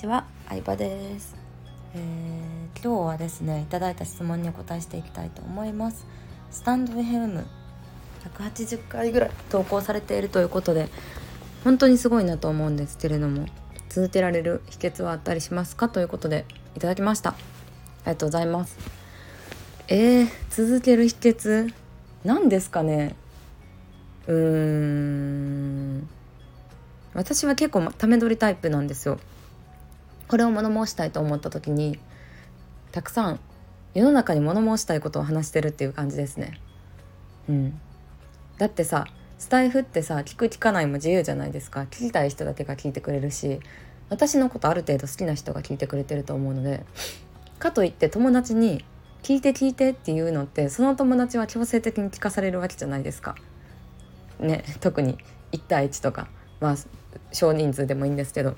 ちは、相葉です、えー、今日はですねいただいた質問にお答えしていきたいと思います。スタンド FM 180回ぐらい投稿されているということで本当にすごいなと思うんですけれども続けられる秘訣はあったりしますかということでいただきました。ありがとうございます。えー、続ける秘訣何ですかね。うーん。私は結構ため撮りタイプなんですよ。これを物申したいと思った時にたくさん世の中に物申したいことを話してるっていう感じですね。うん、だってさスタイフってさ聞く聞かないも自由じゃないですか聞きたい人だけが聞いてくれるし私のことある程度好きな人が聞いてくれてると思うのでかといって友達に「聞いて聞いて」っていうのってその友達は強制的に聞かされるわけじゃないですか。ね特に1対1とかまあ少人数でもいいんですけど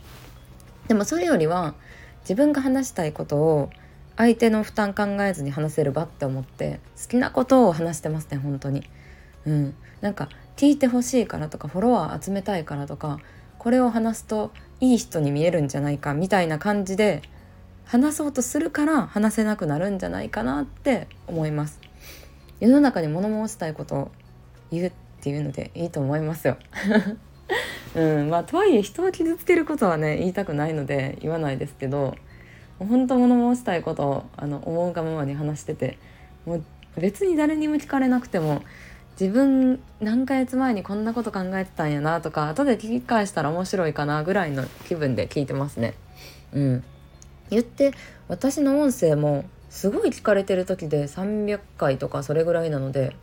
でもそれよりは自分が話したいことを相手の負担考えずに話せる場って思って好きなことを話してますね本当に。うん、なんか聞いてほしいからとかフォロワー集めたいからとかこれを話すといい人に見えるんじゃないかみたいな感じで話そうとするから話せなくなるんじゃないかなって思います。世の中に物申したいことを言うっていうのでいいと思いますよ。うんまあとはいえ人を傷つけることはね言いたくないので言わないですけど本当物申したいことをあの思うがままに話しててもう別に誰にも聞かれなくても自分何ヶ月前にこんなこと考えてたんやなとか後で聞き返したら面白いかなぐらいの気分で聞いてますね。うん、言って私の音声もすごい聞かれてる時で300回とかそれぐらいなので、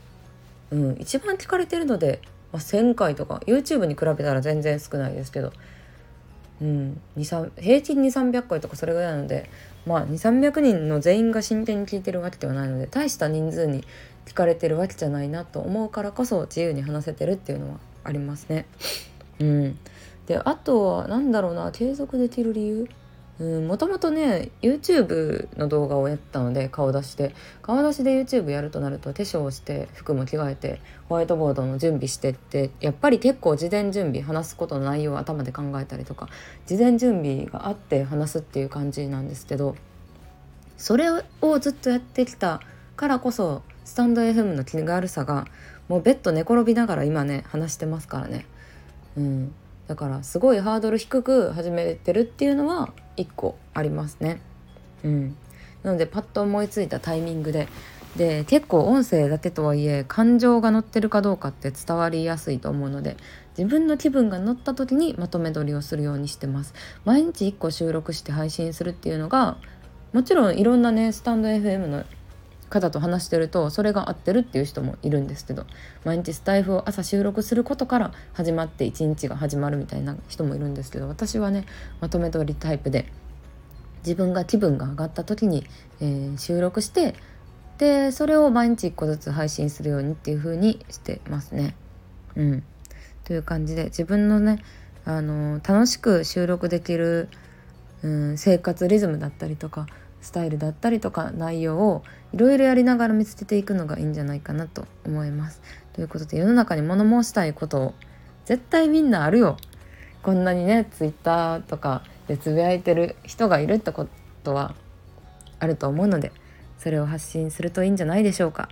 うん、一番聞かれてるのでまあ、1,000回とか YouTube に比べたら全然少ないですけど、うん、平均2300回とかそれぐらいなのでまあ2300人の全員が真剣に聞いてるわけではないので大した人数に聞かれてるわけじゃないなと思うからこそ自由に話せてるっていうのはありますね。うん、であとは何だろうな継続できる理由？もともとね YouTube の動画をやったので顔出しで顔出しで YouTube やるとなると化粧して服も着替えてホワイトボードの準備してってやっぱり結構事前準備話すことの内容を頭で考えたりとか事前準備があって話すっていう感じなんですけどそれをずっとやってきたからこそスタンド FM の気軽さがもうベッド寝転びながら今ね話してますからね。うんだからすごいハードル低く始めてるっていうのは1個ありますね。うん、なのでパッと思いついたタイミングで。で結構音声だけとはいえ感情が乗ってるかどうかって伝わりやすいと思うので自分の気分が乗った時にまとめ撮りをするようにしてます。毎日1個収録して配信するっていうのがもちろんいろんなねスタンド FM の方と話してるとそれが合ってるっていう人もいるんですけど毎日スタイフを朝収録することから始まって一日が始まるみたいな人もいるんですけど私はねまとめ通りタイプで自分が気分が上がった時に、えー、収録してでそれを毎日1個ずつ配信するようにっていう風にしてますね。うん、という感じで自分のねあの楽しく収録できる、うん、生活リズムだったりとかスタイルだったりとか内容をいろいろやりながら見つけていくのがいいんじゃないかなと思います。ということで世の中に物申したいことを絶対みんなあるよ。こんなにねツイッターとかでつぶやいてる人がいるってことはあると思うのでそれを発信するといいんじゃないでしょうか。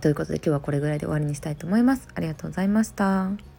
ということで今日はこれぐらいで終わりにしたいと思います。ありがとうございました。